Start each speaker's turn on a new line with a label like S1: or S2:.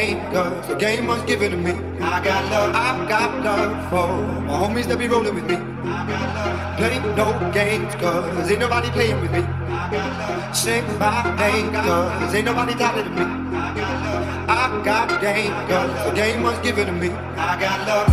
S1: got game, cause the game was given to me. I got love, I got love for my homies that be rolling with me. Play no games, cause ain't nobody playing with me. I got love, sing my name, cause ain't nobody taller than to me. I got game, cause the game was given to me. I got love.